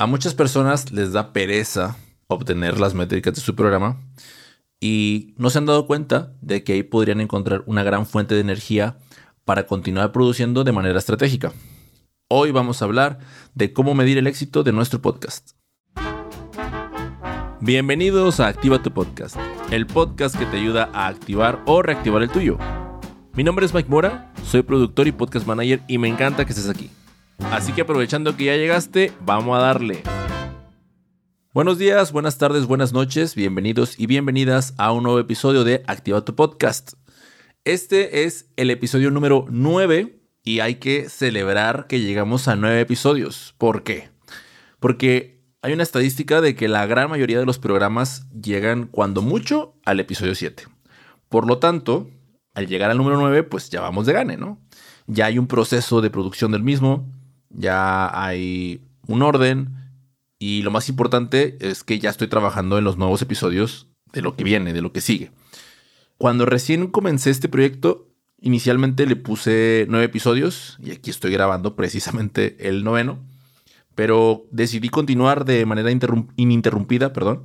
A muchas personas les da pereza obtener las métricas de su programa y no se han dado cuenta de que ahí podrían encontrar una gran fuente de energía para continuar produciendo de manera estratégica. Hoy vamos a hablar de cómo medir el éxito de nuestro podcast. Bienvenidos a Activa tu Podcast, el podcast que te ayuda a activar o reactivar el tuyo. Mi nombre es Mike Mora, soy productor y podcast manager y me encanta que estés aquí. Así que aprovechando que ya llegaste, vamos a darle. Buenos días, buenas tardes, buenas noches, bienvenidos y bienvenidas a un nuevo episodio de Activa tu Podcast. Este es el episodio número 9 y hay que celebrar que llegamos a 9 episodios. ¿Por qué? Porque hay una estadística de que la gran mayoría de los programas llegan cuando mucho al episodio 7. Por lo tanto, al llegar al número 9, pues ya vamos de gane, ¿no? Ya hay un proceso de producción del mismo, ya hay un orden y lo más importante es que ya estoy trabajando en los nuevos episodios de lo que viene, de lo que sigue. Cuando recién comencé este proyecto, inicialmente le puse nueve episodios y aquí estoy grabando precisamente el noveno, pero decidí continuar de manera ininterrumpida, perdón,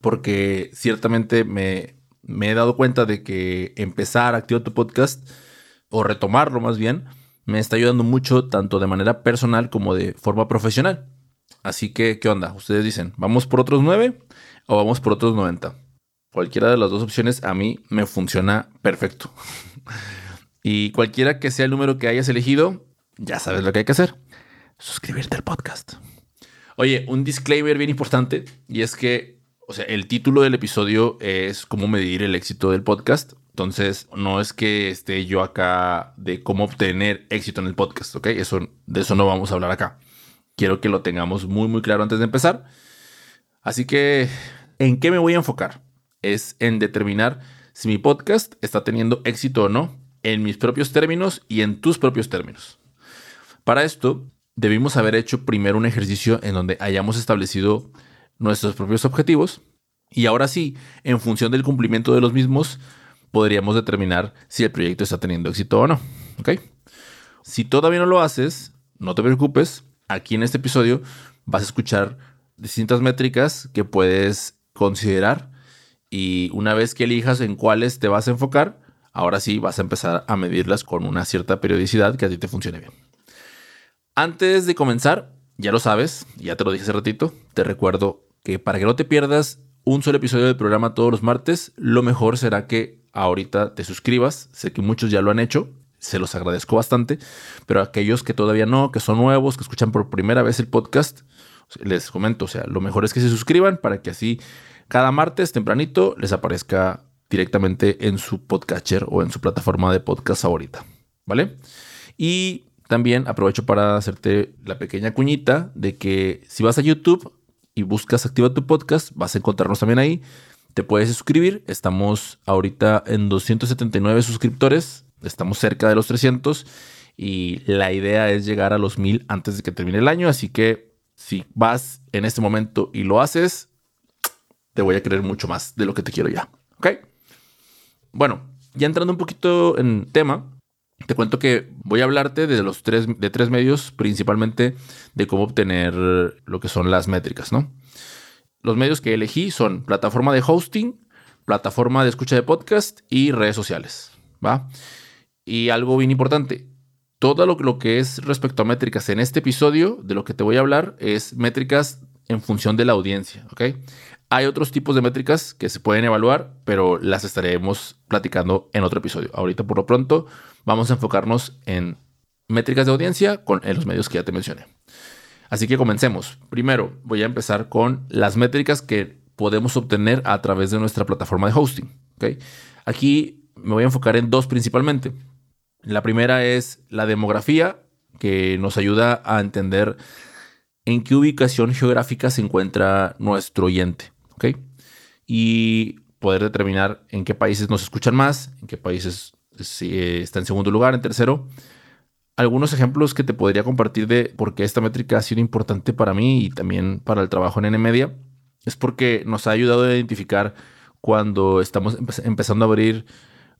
porque ciertamente me, me he dado cuenta de que empezar Activa tu Podcast o retomarlo más bien, me está ayudando mucho tanto de manera personal como de forma profesional. Así que, ¿qué onda? Ustedes dicen, ¿vamos por otros 9 o vamos por otros 90? Cualquiera de las dos opciones a mí me funciona perfecto. y cualquiera que sea el número que hayas elegido, ya sabes lo que hay que hacer. Suscribirte al podcast. Oye, un disclaimer bien importante y es que, o sea, el título del episodio es cómo medir el éxito del podcast. Entonces, no es que esté yo acá de cómo obtener éxito en el podcast, ¿ok? De eso no vamos a hablar acá. Quiero que lo tengamos muy, muy claro antes de empezar. Así que, ¿en qué me voy a enfocar? Es en determinar si mi podcast está teniendo éxito o no en mis propios términos y en tus propios términos. Para esto, debimos haber hecho primero un ejercicio en donde hayamos establecido nuestros propios objetivos y ahora sí, en función del cumplimiento de los mismos, podríamos determinar si el proyecto está teniendo éxito o no. ¿Ok? Si todavía no lo haces, no te preocupes. Aquí en este episodio vas a escuchar distintas métricas que puedes considerar y una vez que elijas en cuáles te vas a enfocar, ahora sí vas a empezar a medirlas con una cierta periodicidad que a ti te funcione bien. Antes de comenzar, ya lo sabes, ya te lo dije hace ratito, te recuerdo que para que no te pierdas un solo episodio del programa todos los martes, lo mejor será que ahorita te suscribas. Sé que muchos ya lo han hecho, se los agradezco bastante, pero aquellos que todavía no, que son nuevos, que escuchan por primera vez el podcast, les comento, o sea, lo mejor es que se suscriban para que así cada martes tempranito les aparezca directamente en su podcatcher o en su plataforma de podcast favorita, ¿vale? Y también aprovecho para hacerte la pequeña cuñita de que si vas a YouTube y buscas Activa tu podcast, vas a encontrarnos también ahí te puedes suscribir. Estamos ahorita en 279 suscriptores. Estamos cerca de los 300 y la idea es llegar a los 1000 antes de que termine el año. Así que si vas en este momento y lo haces, te voy a querer mucho más de lo que te quiero ya. ¿Ok? Bueno, ya entrando un poquito en tema, te cuento que voy a hablarte de los tres, de tres medios, principalmente de cómo obtener lo que son las métricas, ¿no? Los medios que elegí son plataforma de hosting, plataforma de escucha de podcast y redes sociales. ¿va? Y algo bien importante, todo lo, que es respecto a métricas en este episodio, de lo que te voy a hablar, es métricas en función de la audiencia. Hay otros tipos de métricas que se pueden evaluar, pero las estaremos platicando en otro episodio. Ahorita por lo pronto vamos a enfocarnos en métricas de audiencia con en los medios que ya te mencioné. Así que comencemos. Primero, voy a empezar con las métricas que podemos obtener a través de nuestra plataforma de hosting. Aquí me voy a enfocar en dos principalmente. La primera es la demografía, que nos ayuda a entender en qué ubicación geográfica se encuentra nuestro oyente. Y poder determinar en qué países nos escuchan más, en qué países eh, está en segundo lugar, en tercero, algunos ejemplos que te podría compartir de por qué esta métrica ha sido importante para mí y también para el trabajo en NMedia es porque nos ha ayudado a identificar cuando estamos empezando a abrir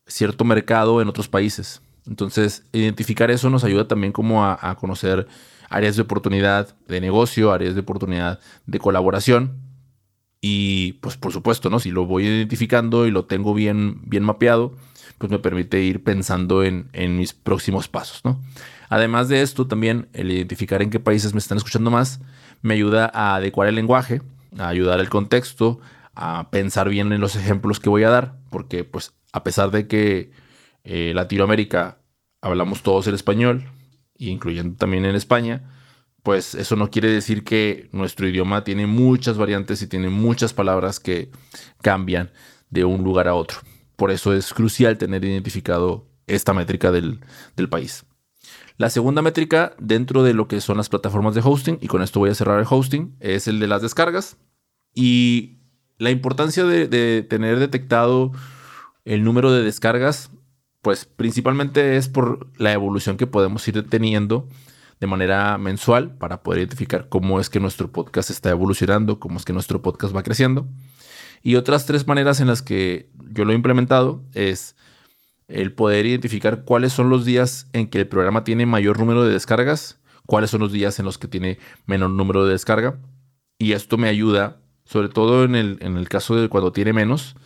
cierto mercado en otros países. Entonces, identificar eso nos ayuda también como a, conocer áreas de oportunidad de negocio, áreas de oportunidad de colaboración. Y pues por supuesto, ¿no? Si lo voy identificando y lo tengo bien, bien mapeado, pues me permite ir pensando en, en mis próximos pasos, ¿no? Además de esto, también el identificar en qué países me están escuchando más me ayuda a adecuar el lenguaje, a ayudar el contexto, a pensar bien en los ejemplos que voy a dar, porque pues a pesar de que eh, Latinoamérica hablamos todos el español, incluyendo también en España, pues eso no quiere decir que nuestro idioma tiene muchas variantes y tiene muchas palabras que cambian de un lugar a otro. Por eso es crucial tener identificado esta métrica del, del país. La segunda métrica dentro de lo que son las plataformas de hosting, y con esto voy a cerrar el hosting, es el de las descargas. Y la importancia de, de tener detectado el número de descargas pues principalmente es por la evolución que podemos ir teniendo de manera mensual para poder identificar cómo es que nuestro podcast está evolucionando, cómo es que nuestro podcast va creciendo. Y otras tres maneras en las que yo lo he implementado es el poder identificar cuáles son los días en que el programa tiene mayor número de descargas, cuáles son los días en los que tiene menor número de descarga. Y esto me ayuda, sobre todo en el, en el caso de cuando tiene menos,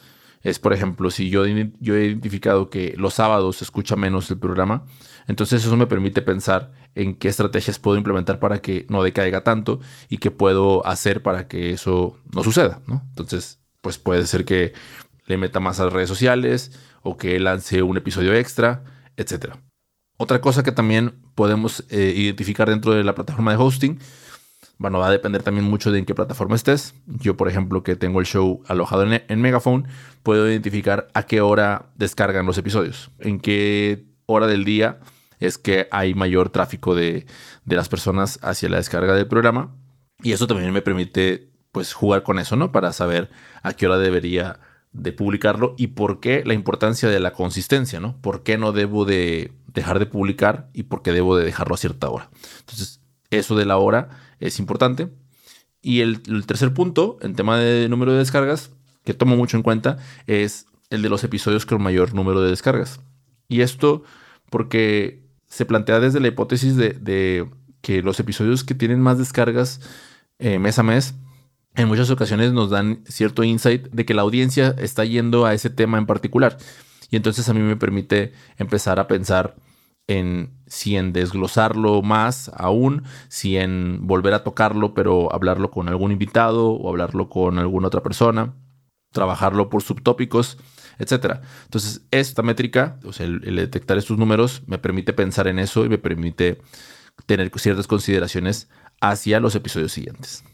es, por ejemplo, si yo, yo he identificado que los sábados se escucha menos el programa, entonces eso me permite pensar en qué estrategias puedo implementar para que no decaiga tanto y qué puedo hacer para que eso no suceda. Entonces, pues puede ser que le meta más a las redes sociales o que lance un episodio extra, etc. Otra cosa que también podemos eh, identificar dentro de la plataforma de hosting bueno, va a depender también mucho de en qué plataforma estés. Yo, por ejemplo, que tengo el show alojado en, Megaphone, puedo identificar a qué hora descargan los episodios, en qué hora del día es que hay mayor tráfico de, de las personas hacia la descarga del programa. Y eso también me permite, pues, jugar con eso, ¿no? Para saber a qué hora debería de publicarlo y por qué la importancia de la consistencia, ¿no? ¿Por qué no debo de dejar de publicar y por qué debo de dejarlo a cierta hora? Entonces, eso de la hora es importante. Y el, tercer punto, en tema de número de descargas, que tomo mucho en cuenta, es el de los episodios con mayor número de descargas. Y esto porque se plantea desde la hipótesis de, que los episodios que tienen más descargas eh, mes a mes, en muchas ocasiones nos dan cierto insight de que la audiencia está yendo a ese tema en particular. Y entonces a mí me permite empezar a pensar en si en desglosarlo más aún, si en volver a tocarlo, pero hablarlo con algún invitado o hablarlo con alguna otra persona, trabajarlo por subtópicos, etc. Entonces, esta métrica, o sea, el, detectar estos números, me permite pensar en eso y me permite tener ciertas consideraciones hacia los episodios siguientes.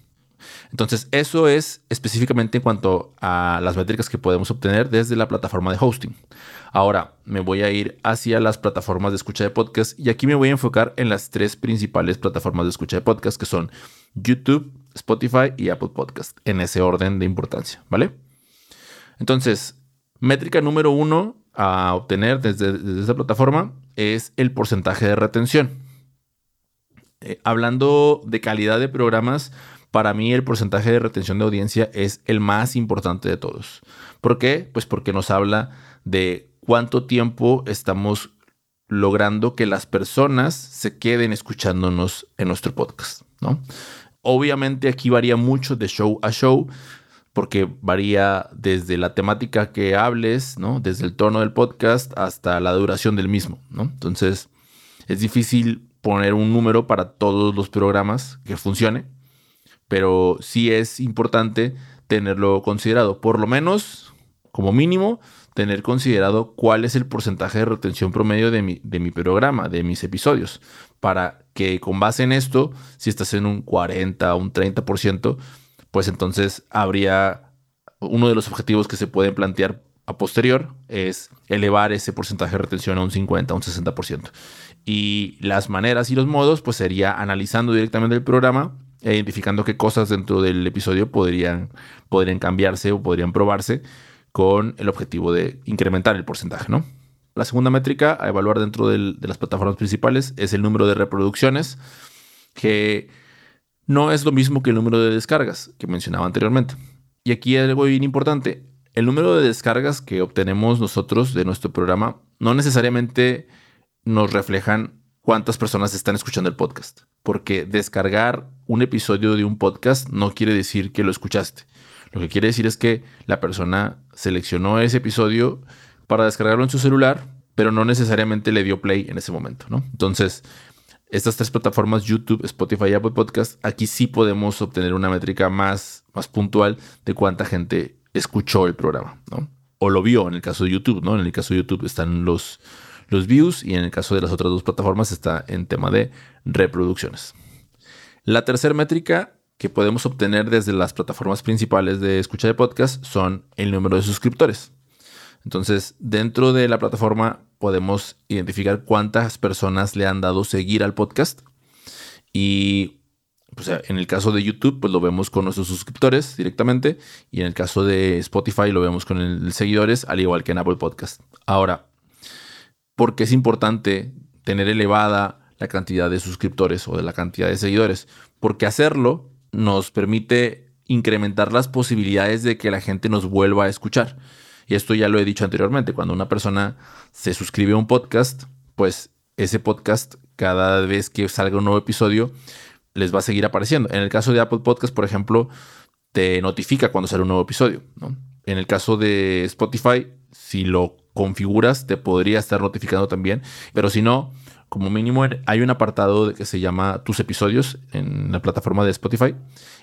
Entonces, eso es específicamente en cuanto a las métricas que podemos obtener desde la plataforma de hosting. Ahora me voy a ir hacia las plataformas de escucha de podcast y aquí me voy a enfocar en las tres principales plataformas de escucha de podcast que son YouTube, Spotify y Apple Podcast, en ese orden de importancia, ¿vale? Entonces, métrica número uno a obtener desde, esta plataforma es el porcentaje de retención. Eh, hablando de calidad de programas, para mí el porcentaje de retención de audiencia es el más importante de todos. ¿Por qué? Pues porque nos habla de cuánto tiempo estamos logrando que las personas se queden escuchándonos en nuestro podcast, ¿no? Obviamente aquí varía mucho de show a show, porque varía desde la temática que hables, ¿no? Desde el tono del podcast hasta la duración del mismo, ¿no? Entonces, es difícil poner un número para todos los programas que funcione, pero sí es importante tenerlo considerado, por lo menos, como mínimo, tener considerado cuál es el porcentaje de retención promedio de mi, de mi programa, de mis episodios, para que con base en esto, si estás en un 40 o un 30%, pues entonces habría uno de los objetivos que se pueden plantear a posterior es elevar ese porcentaje de retención a un 50, a un 60%. Y las maneras y los modos, pues sería analizando directamente el programa e identificando qué cosas dentro del episodio podrían, podrían cambiarse o podrían probarse con el objetivo de incrementar el porcentaje, ¿no? La segunda métrica a evaluar dentro de las plataformas principales es el número de reproducciones, que no es lo mismo que el número de descargas que mencionaba anteriormente. Y aquí algo bien importante, el número de descargas que obtenemos nosotros de nuestro programa no necesariamente nos reflejan cuántas personas están escuchando el podcast. Porque descargar un episodio de un podcast no quiere decir que lo escuchaste. Lo que quiere decir es que la persona seleccionó ese episodio para descargarlo en su celular, pero no necesariamente le dio play en ese momento, ¿no? Entonces, estas tres plataformas, YouTube, Spotify y Apple Podcast, aquí sí podemos obtener una métrica más, más puntual de cuánta gente escuchó el programa, ¿no? O lo vio en el caso de YouTube, ¿no? En el caso de YouTube están los, los views y en el caso de las otras dos plataformas está en tema de reproducciones. La tercera métrica que podemos obtener desde las plataformas principales de escucha de podcast son el número de suscriptores. Entonces, dentro de la plataforma podemos identificar cuántas personas le han dado seguir al podcast. Y pues, en el caso de YouTube, pues lo vemos con nuestros suscriptores directamente. Y en el caso de Spotify lo vemos con el seguidores, al igual que en Apple Podcast. Ahora, ¿por qué es importante tener elevada la cantidad de suscriptores o de la cantidad de seguidores? Porque hacerlo nos permite incrementar las posibilidades de que la gente nos vuelva a escuchar. Y esto ya lo he dicho anteriormente, cuando una persona se suscribe a un podcast, pues ese podcast cada vez que salga un nuevo episodio les va a seguir apareciendo. En el caso de Apple Podcast, por ejemplo, te notifica cuando sale un nuevo episodio. En el caso de Spotify, si lo configuras, te podría estar notificando también. Pero si no, como mínimo hay un apartado que se llama tus episodios en la plataforma de Spotify.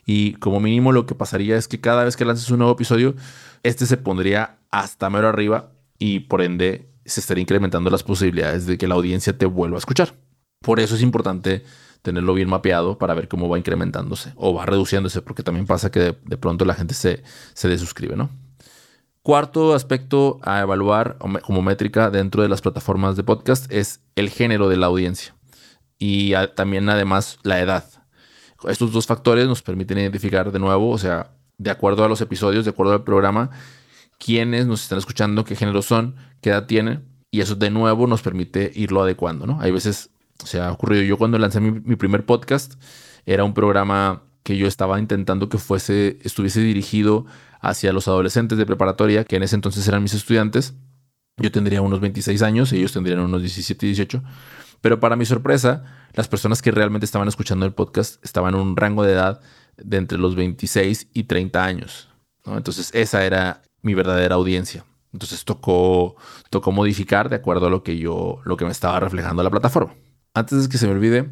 Y como mínimo lo que pasaría es que cada vez que lances un nuevo episodio, este se pondría hasta mero arriba y por ende se estaría incrementando las posibilidades de que la audiencia te vuelva a escuchar. Por eso es importante tenerlo bien mapeado para ver cómo va incrementándose o va reduciéndose, porque también pasa que de, pronto la gente se, se desuscribe, ¿no? Cuarto aspecto a evaluar como métrica dentro de las plataformas de podcast es el género de la audiencia y también además la edad. Estos dos factores nos permiten identificar de nuevo, o sea, de acuerdo a los episodios, de acuerdo al programa, quiénes nos están escuchando, qué género son, qué edad tienen y eso de nuevo nos permite irlo adecuando, ¿no? Hay veces, se ha ocurrido, yo cuando lancé mi primer podcast, era un programa que yo estaba intentando que fuese, estuviese dirigido hacia los adolescentes de preparatoria, que en ese entonces eran mis estudiantes. Yo tendría unos 26 años, ellos tendrían unos 17 y 18. Pero para mi sorpresa, las personas que realmente estaban escuchando el podcast estaban en un rango de edad de entre los 26 y 30 años. Entonces esa era mi verdadera audiencia. Entonces tocó, tocó modificar de acuerdo a lo que yo, lo que me estaba reflejando la plataforma. Antes de que se me olvide,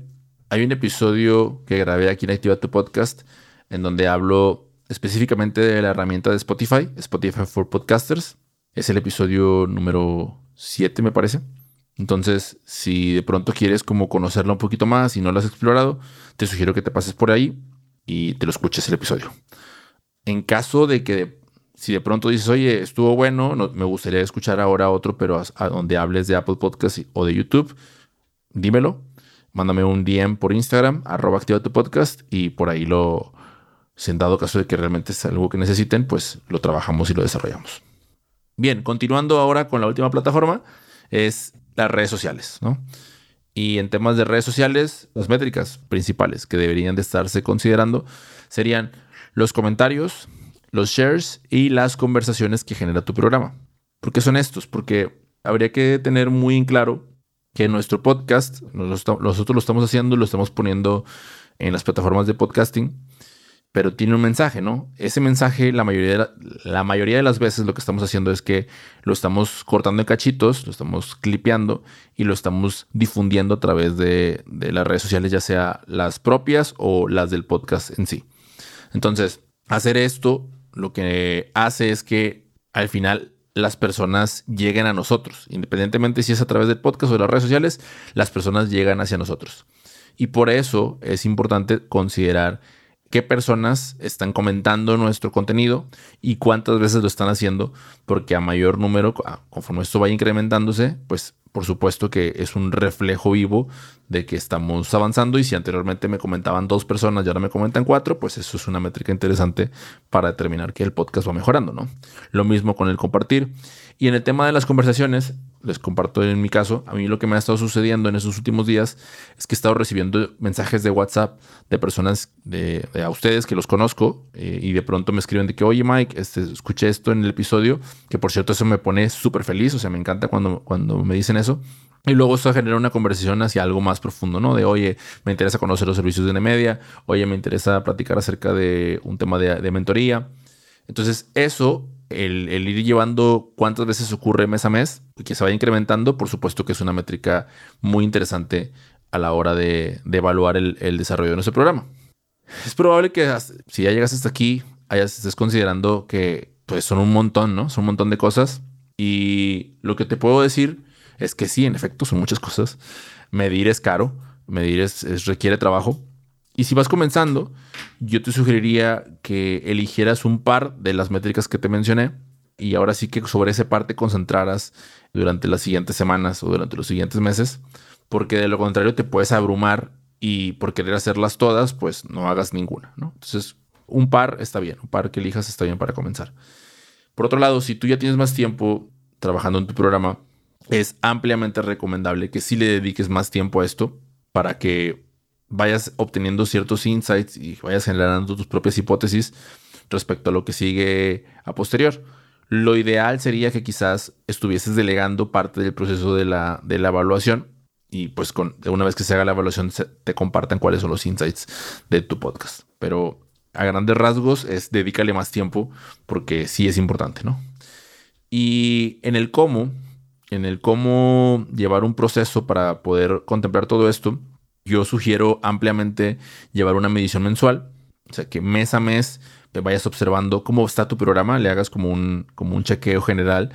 hay un episodio que grabé aquí en Activa tu Podcast en donde hablo específicamente de la herramienta de Spotify, Spotify for Podcasters. Es el episodio número 7, me parece. Entonces, si de pronto quieres como conocerla un poquito más y no la has explorado, te sugiero que te pases por ahí y te lo escuches el episodio. En caso de que si de pronto dices, oye, estuvo bueno, me gustaría escuchar ahora otro, pero a, donde hables de Apple Podcast o de YouTube, dímelo. Mándame un DM por Instagram, arroba activa tu podcast y por ahí lo, si en dado caso de que realmente es algo que necesiten, pues lo trabajamos y lo desarrollamos. Bien, continuando ahora con la última plataforma, es las redes sociales, ¿no? Y en temas de redes sociales, las métricas principales que deberían de estarse considerando serían los comentarios, los shares y las conversaciones que genera tu programa. ¿Por qué son estos? Porque habría que tener muy en claro que nuestro podcast, nosotros lo estamos haciendo, lo estamos poniendo en las plataformas de podcasting pero tiene un mensaje, ¿no? Ese mensaje, la mayoría, de la, mayoría de las veces lo que estamos haciendo es que lo estamos cortando en cachitos, lo estamos clipeando y lo estamos difundiendo a través de, de las redes sociales, ya sea las propias o las del podcast en sí. Entonces, hacer esto lo que hace es que al final las personas lleguen a nosotros, independientemente si es a través del podcast o de las redes sociales, las personas llegan hacia nosotros. Y por eso es importante considerar qué personas están comentando nuestro contenido y cuántas veces lo están haciendo, porque a mayor número, conforme esto vaya incrementándose, pues por supuesto que es un reflejo vivo de que estamos avanzando y si anteriormente me comentaban dos personas y ahora me comentan cuatro, pues eso es una métrica interesante para determinar que el podcast va mejorando, ¿no? Lo mismo con el compartir. Y en el tema de las conversaciones, les comparto en mi caso, a mí lo que me ha estado sucediendo en esos últimos días es que he estado recibiendo mensajes de WhatsApp de personas de, a ustedes que los conozco eh, y de pronto me escriben de que, oye Mike, este, escuché esto en el episodio, que por cierto eso me pone súper feliz, o sea, me encanta cuando, cuando me dicen eso. Y luego eso genera una conversación hacia algo más profundo, ¿no? De, oye, me interesa conocer los servicios de Nemedia, oye, me interesa platicar acerca de un tema de, de mentoría. Entonces, eso el, ir llevando cuántas veces ocurre mes a mes y que se vaya incrementando, por supuesto que es una métrica muy interesante a la hora de, evaluar el, desarrollo de nuestro programa. Es probable que si ya llegas hasta aquí, hayas, estés considerando que pues, son un montón, ¿no? Son un montón de cosas. Y lo que te puedo decir es que sí, en efecto, son muchas cosas. Medir es caro, medir es requiere trabajo. Y si vas comenzando, yo te sugeriría que eligieras un par de las métricas que te mencioné y ahora sí que sobre ese par te concentraras durante las siguientes semanas o durante los siguientes meses, porque de lo contrario te puedes abrumar y por querer hacerlas todas, pues no hagas ninguna. Entonces, un par está bien, un par que elijas está bien para comenzar. Por otro lado, si tú ya tienes más tiempo trabajando en tu programa, es ampliamente recomendable que sí le dediques más tiempo a esto para que vayas obteniendo ciertos insights y vayas generando tus propias hipótesis respecto a lo que sigue a posterior. Lo ideal sería que quizás estuvieses delegando parte del proceso de la, de la evaluación y pues con, una vez que se haga la evaluación te compartan cuáles son los insights de tu podcast. Pero a grandes rasgos es dedícale más tiempo porque sí es importante, ¿no? Y en el cómo, en el cómo llevar un proceso para poder contemplar todo esto, yo sugiero ampliamente llevar una medición mensual, o sea que mes a mes vayas observando cómo está tu programa, le hagas como un, como un chequeo general,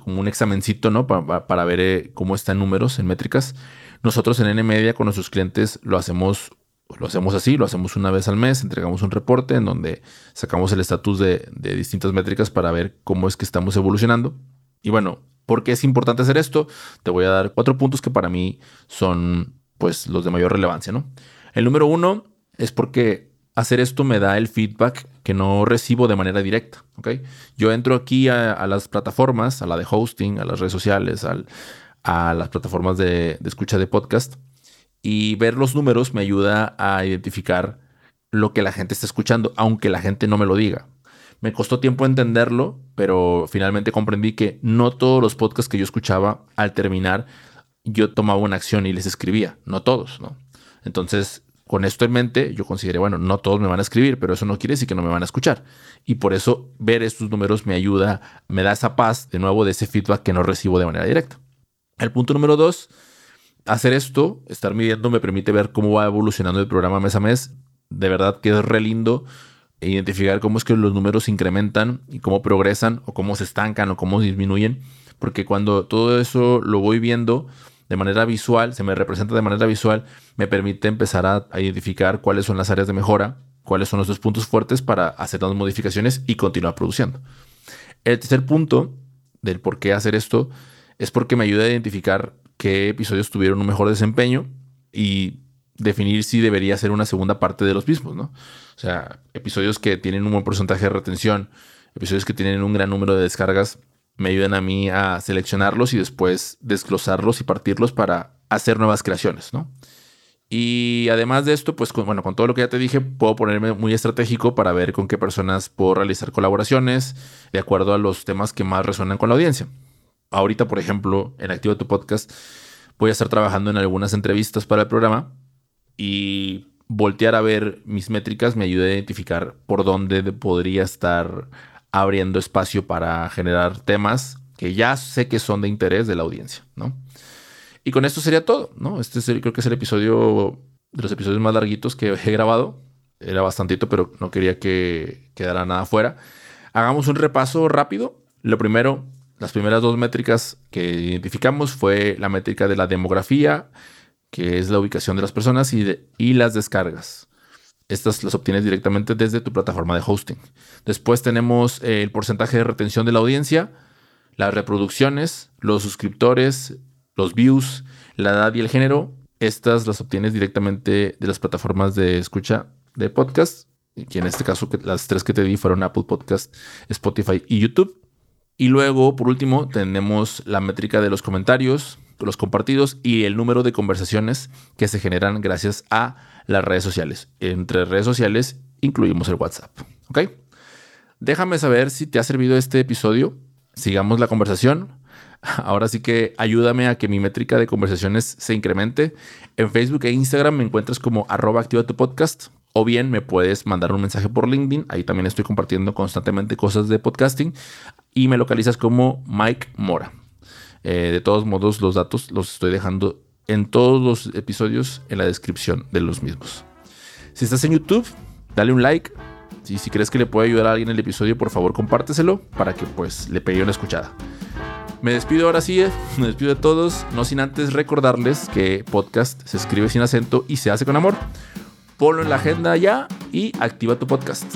como un examencito, ¿no? Para, ver eh, cómo están números en métricas. Nosotros en NMedia con nuestros clientes lo hacemos, lo hacemos así, lo hacemos una vez al mes, entregamos un reporte en donde sacamos el estatus de, de distintas métricas para ver cómo es que estamos evolucionando. Y bueno, ¿por qué es importante hacer esto? Te voy a dar cuatro puntos que para mí son pues los de mayor relevancia, ¿no? El número uno es porque hacer esto me da el feedback que no recibo de manera directa, ¿ok? Yo entro aquí a, las plataformas, a la de hosting, a las redes sociales, a las plataformas de, de escucha de podcast y ver los números me ayuda a identificar lo que la gente está escuchando, aunque la gente no me lo diga. Me costó tiempo entenderlo, pero finalmente comprendí que no todos los podcasts que yo escuchaba al terminar yo tomaba una acción y les escribía, no todos, ¿no? Entonces, con esto en mente, yo consideré, bueno, no todos me van a escribir, pero eso no quiere decir que no me van a escuchar. Y por eso ver estos números me ayuda, me da esa paz de nuevo de ese feedback que no recibo de manera directa. El punto número dos, hacer esto, estar midiendo, me permite ver cómo va evolucionando el programa mes a mes. De verdad que es re lindo identificar cómo es que los números incrementan y cómo progresan o cómo se estancan o cómo disminuyen. Porque cuando todo eso lo voy viendo, de manera visual, se me representa de manera visual, me permite empezar a, identificar cuáles son las áreas de mejora, cuáles son nuestros puntos fuertes para hacer las modificaciones y continuar produciendo. El tercer punto del por qué hacer esto es porque me ayuda a identificar qué episodios tuvieron un mejor desempeño y definir si debería ser una segunda parte de los mismos, ¿no? O sea, episodios que tienen un buen porcentaje de retención, episodios que tienen un gran número de descargas, me ayudan a mí a seleccionarlos y después desglosarlos y partirlos para hacer nuevas creaciones, ¿no? Y además de esto, pues con, bueno, con todo lo que ya te dije, puedo ponerme muy estratégico para ver con qué personas puedo realizar colaboraciones de acuerdo a los temas que más resuenan con la audiencia. Ahorita, por ejemplo, en Activa tu Podcast, voy a estar trabajando en algunas entrevistas para el programa y voltear a ver mis métricas me ayuda a identificar por dónde podría estar abriendo espacio para generar temas que ya sé que son de interés de la audiencia, ¿no? Y con esto sería todo, ¿no? Este es creo que es el episodio de los episodios más larguitos que he grabado. Era bastantito, pero no quería que quedara nada fuera. Hagamos un repaso rápido. Lo primero, las primeras dos métricas que identificamos fue la métrica de la demografía, que es la ubicación de las personas, y las descargas. Estas las obtienes directamente desde tu plataforma de hosting. Después tenemos eh, el porcentaje de retención de la audiencia, las reproducciones, los suscriptores, los views, la edad y el género. Estas las obtienes directamente de las plataformas de escucha de podcast. Y en este caso, las tres que te di fueron Apple Podcast, Spotify y YouTube. Y luego, por último, tenemos la métrica de los comentarios, los compartidos y el número de conversaciones que se generan gracias a las redes sociales. Entre redes sociales incluimos el WhatsApp. ¿Ok? Déjame saber si te ha servido este episodio. Sigamos la conversación. Ahora sí que ayúdame a que mi métrica de conversaciones se incremente. En Facebook e Instagram me encuentras como arroba activa tu podcast. O bien me puedes mandar un mensaje por LinkedIn. Ahí también estoy compartiendo constantemente cosas de podcasting. Y me localizas como Mike Mora. Eh, de todos modos, los datos los estoy dejando en todos los episodios en la descripción de los mismos. Si estás en YouTube, dale un like. Si, si crees que le puede ayudar a alguien el episodio, por favor compárteselo para que pues le pegue una escuchada. Me despido ahora sí, me despido de todos, no sin antes recordarles que podcast se escribe sin acento y se hace con amor. Ponlo en la agenda ya y activa tu podcast.